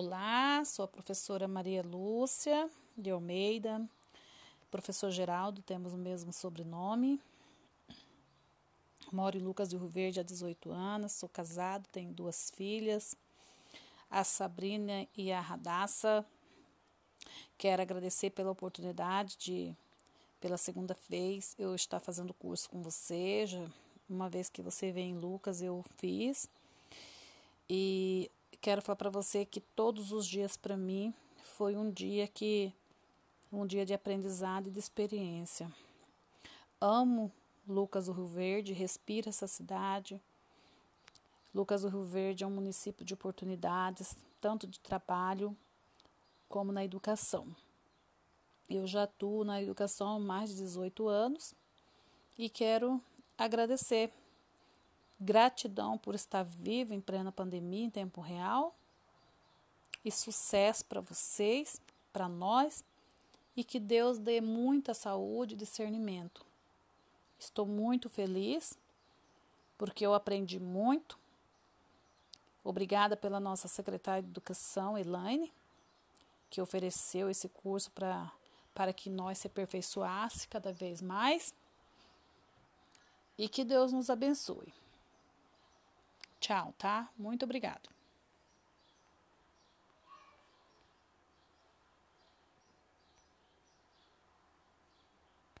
Olá, sou a professora Maria Lúcia de Almeida. Professor Geraldo, temos o mesmo sobrenome. Moro em Lucas de Rio Verde há 18 anos, sou casado, tenho duas filhas, a Sabrina e a Radassa. Quero agradecer pela oportunidade de, pela segunda vez, eu estar fazendo curso com você. Já, uma vez que você veio em Lucas, eu fiz. E quero falar para você que todos os dias para mim foi um dia que um dia de aprendizado e de experiência. Amo Lucas do Rio Verde, respiro essa cidade. Lucas do Rio Verde é um município de oportunidades, tanto de trabalho como na educação. Eu já atuo na educação há mais de 18 anos e quero agradecer Gratidão por estar vivo em plena pandemia, em tempo real. E sucesso para vocês, para nós. E que Deus dê muita saúde e discernimento. Estou muito feliz porque eu aprendi muito. Obrigada pela nossa secretária de Educação, Elaine, que ofereceu esse curso para para que nós se aperfeiçoasse cada vez mais. E que Deus nos abençoe. Tchau, tá? Muito obrigado.